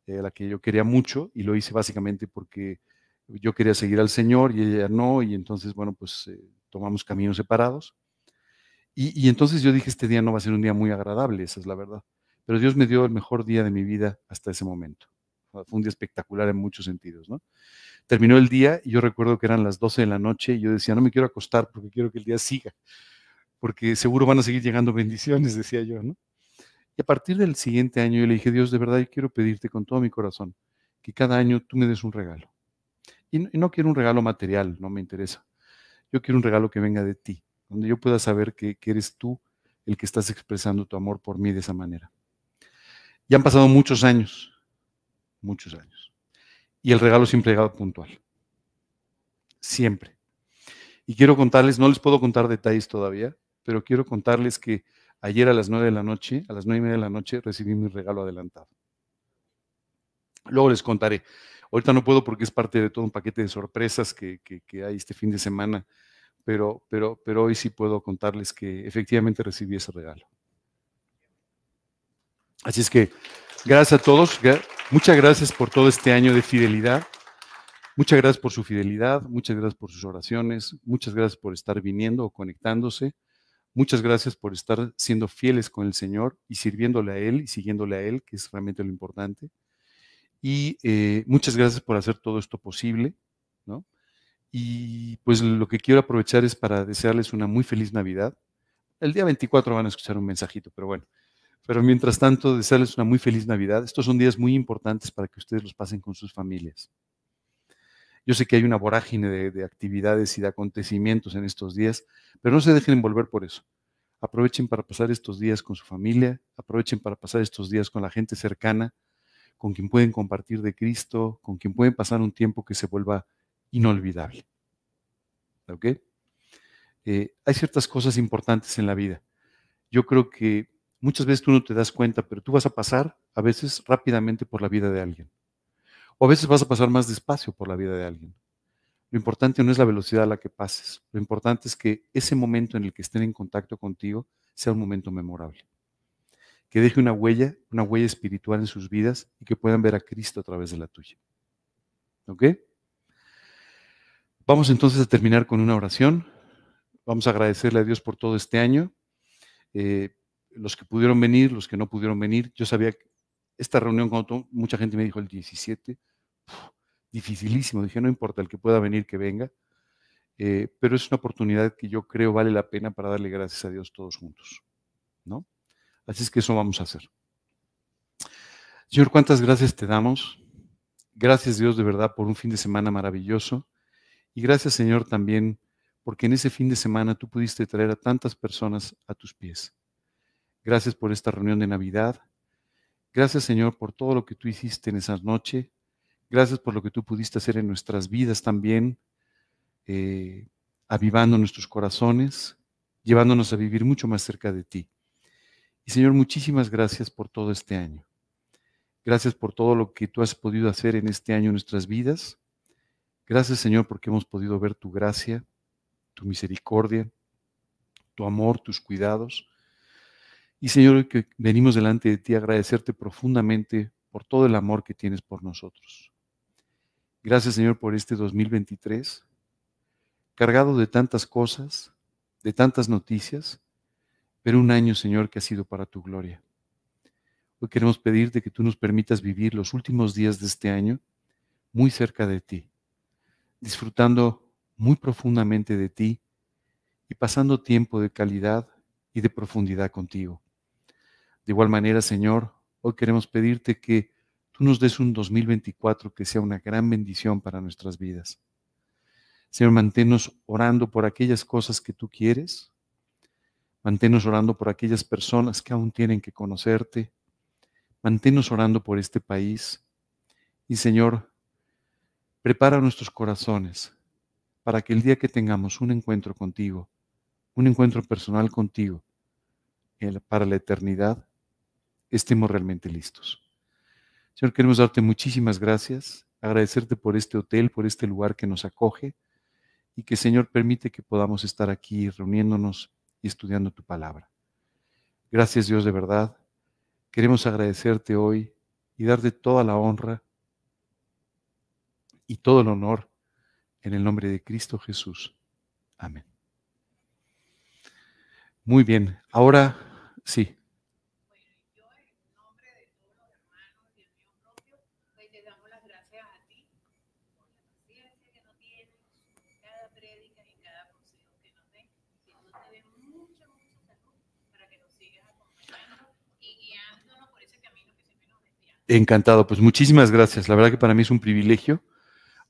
Eh, a la que yo quería mucho y lo hice básicamente porque yo quería seguir al Señor y ella no, y entonces, bueno, pues eh, tomamos caminos separados. Y, y entonces yo dije, este día no va a ser un día muy agradable, esa es la verdad. Pero Dios me dio el mejor día de mi vida hasta ese momento. Fue un día espectacular en muchos sentidos, ¿no? terminó el día y yo recuerdo que eran las 12 de la noche y yo decía, no me quiero acostar porque quiero que el día siga, porque seguro van a seguir llegando bendiciones, decía yo, ¿no? Y a partir del siguiente año yo le dije, Dios, de verdad yo quiero pedirte con todo mi corazón que cada año tú me des un regalo. Y no, quiero un regalo material, no me interesa. Yo quiero un regalo que venga de ti, donde yo pueda saber que, que eres tú el que estás expresando tu amor por mí de esa manera. Y han pasado muchos años, muchos años. Y el regalo siempre ha llegado puntual. Siempre. Y quiero contarles, no les puedo contar detalles todavía, pero quiero contarles que ayer a las nueve de la noche, a las nueve y media de la noche, recibí mi regalo adelantado. Luego les contaré. Ahorita no puedo porque es parte de todo un paquete de sorpresas que, que hay este fin de semana, pero, pero, pero hoy sí puedo contarles que efectivamente recibí ese regalo. Así es que gracias a todos, muchas gracias por todo este año de fidelidad. Muchas gracias por su fidelidad, muchas gracias por sus oraciones, muchas gracias por estar viniendo o conectándose, muchas gracias por estar siendo fieles con el Señor y sirviéndole a Él y siguiéndole a Él, que es realmente lo importante. Y eh, muchas gracias por hacer todo esto posible, ¿no? Y pues lo que quiero aprovechar es para desearles una muy feliz Navidad. El día 24 van a escuchar un mensajito, pero bueno, pero mientras tanto, desearles una muy feliz Navidad. Estos son días muy importantes para que ustedes los pasen con sus familias. Yo sé que hay una vorágine de, actividades y de acontecimientos en estos días, pero no se dejen envolver por eso. Aprovechen para pasar estos días con su familia, aprovechen para pasar estos días con la gente cercana, con quien pueden compartir de Cristo, con quien pueden pasar un tiempo que se vuelva inolvidable. ¿Ok? Eh, hay ciertas cosas importantes en la vida. Yo creo que Muchas veces tú no te das cuenta, pero tú vas a pasar a veces rápidamente por la vida de alguien. O a veces vas a pasar más despacio por la vida de alguien. Lo importante no es la velocidad a la que pases. Lo importante es que ese momento en el que estén en contacto contigo sea un momento memorable. Que deje una huella, una huella espiritual en sus vidas y que puedan ver a Cristo a través de la tuya. ¿Ok? Vamos entonces a terminar con una oración. Vamos a agradecerle a Dios por todo este año. Eh, los que pudieron venir, los que no pudieron venir. Yo sabía que esta reunión, cuando mucha gente me dijo el 17, dificilísimo. Dije, no importa, el que pueda venir, que venga. Eh, pero es una oportunidad que yo creo vale la pena para darle gracias a Dios todos juntos. ¿no? Así es que eso vamos a hacer. Señor, cuántas gracias te damos. Gracias Dios de verdad por un fin de semana maravilloso. Y gracias Señor también porque en ese fin de semana tú pudiste traer a tantas personas a tus pies. Gracias por esta reunión de Navidad. Gracias, Señor, por todo lo que tú hiciste en esa noche. Gracias por lo que tú pudiste hacer en nuestras vidas también, eh, avivando nuestros corazones, llevándonos a vivir mucho más cerca de ti. Y Señor, muchísimas gracias por todo este año. Gracias por todo lo que tú has podido hacer en este año en nuestras vidas. Gracias, Señor, porque hemos podido ver tu gracia, tu misericordia, tu amor, tus cuidados. Y Señor, hoy que venimos delante de ti agradecerte profundamente por todo el amor que tienes por nosotros. Gracias Señor por este 2023, cargado de tantas cosas, de tantas noticias, pero un año Señor que ha sido para tu gloria. Hoy queremos pedirte que tú nos permitas vivir los últimos días de este año muy cerca de ti, disfrutando muy profundamente de ti y pasando tiempo de calidad y de profundidad contigo. De igual manera, Señor, hoy queremos pedirte que tú nos des un 2024 que sea una gran bendición para nuestras vidas. Señor, manténnos orando por aquellas cosas que tú quieres. Manténnos orando por aquellas personas que aún tienen que conocerte. Manténnos orando por este país. Y Señor, prepara nuestros corazones para que el día que tengamos un encuentro contigo, un encuentro personal contigo, para la eternidad, estemos realmente listos. Señor, queremos darte muchísimas gracias, agradecerte por este hotel, por este lugar que nos acoge y que, Señor, permite que podamos estar aquí reuniéndonos y estudiando tu palabra. Gracias, Dios, de verdad. Queremos agradecerte hoy y darte toda la honra y todo el honor en el nombre de Cristo Jesús. Amén. Muy bien, ahora sí. Encantado, pues muchísimas gracias. La verdad que para mí es un privilegio.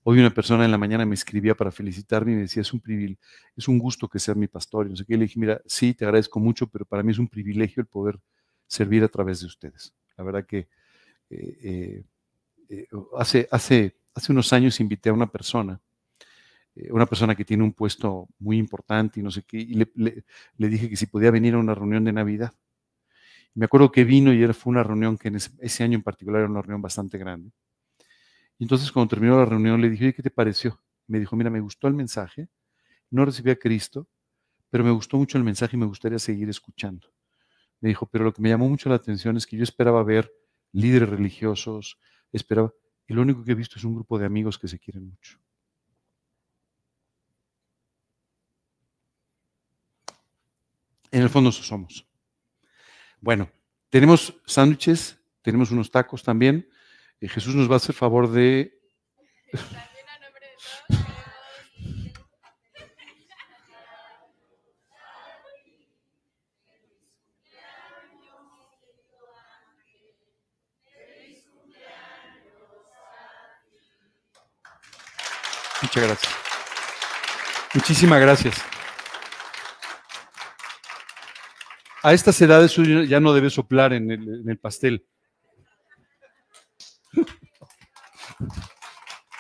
Hoy una persona en la mañana me escribía para felicitarme y me decía, es un privilegio, es un gusto que sea mi pastor. Y no sé qué, le dije, mira, sí, te agradezco mucho, pero para mí es un privilegio el poder servir a través de ustedes. La verdad que eh, eh, eh, hace, hace, hace unos años invité a una persona, una persona que tiene un puesto muy importante y no sé qué, y le, dije que si podía venir a una reunión de Navidad. Me acuerdo que vino y fue una reunión que en ese, año en particular era una reunión bastante grande. Y entonces cuando terminó la reunión le dije, ¿qué te pareció? Me dijo, mira, me gustó el mensaje, no recibí a Cristo, pero me gustó mucho el mensaje y me gustaría seguir escuchando. Me dijo, pero lo que me llamó mucho la atención es que yo esperaba ver líderes religiosos, esperaba, y lo único que he visto es un grupo de amigos que se quieren mucho. En el fondo eso somos. Bueno, tenemos sándwiches, tenemos unos tacos también. Eh, Jesús nos va a hacer favor de... Muchas gracias. Muchísimas gracias. A estas edades ya no debe soplar en el, pastel.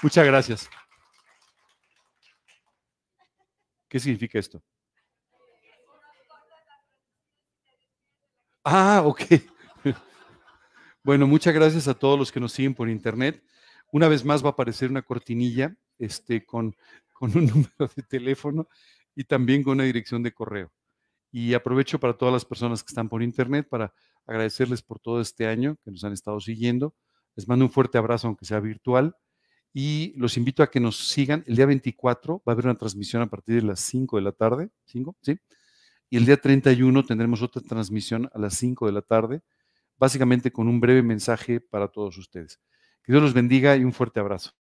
Muchas gracias. ¿Qué significa esto? Ah, ok. Bueno, muchas gracias a todos los que nos siguen por internet. Una vez más va a aparecer una cortinilla este, con, con un número de teléfono y también con una dirección de correo. Y aprovecho para todas las personas que están por internet para agradecerles por todo este año que nos han estado siguiendo. Les mando un fuerte abrazo, aunque sea virtual. Y los invito a que nos sigan. El día 24 va a haber una transmisión a partir de las 5 de la tarde. ¿5? ¿Sí? Y el día 31 tendremos otra transmisión a las 5 de la tarde, básicamente con un breve mensaje para todos ustedes. Que Dios los bendiga y un fuerte abrazo.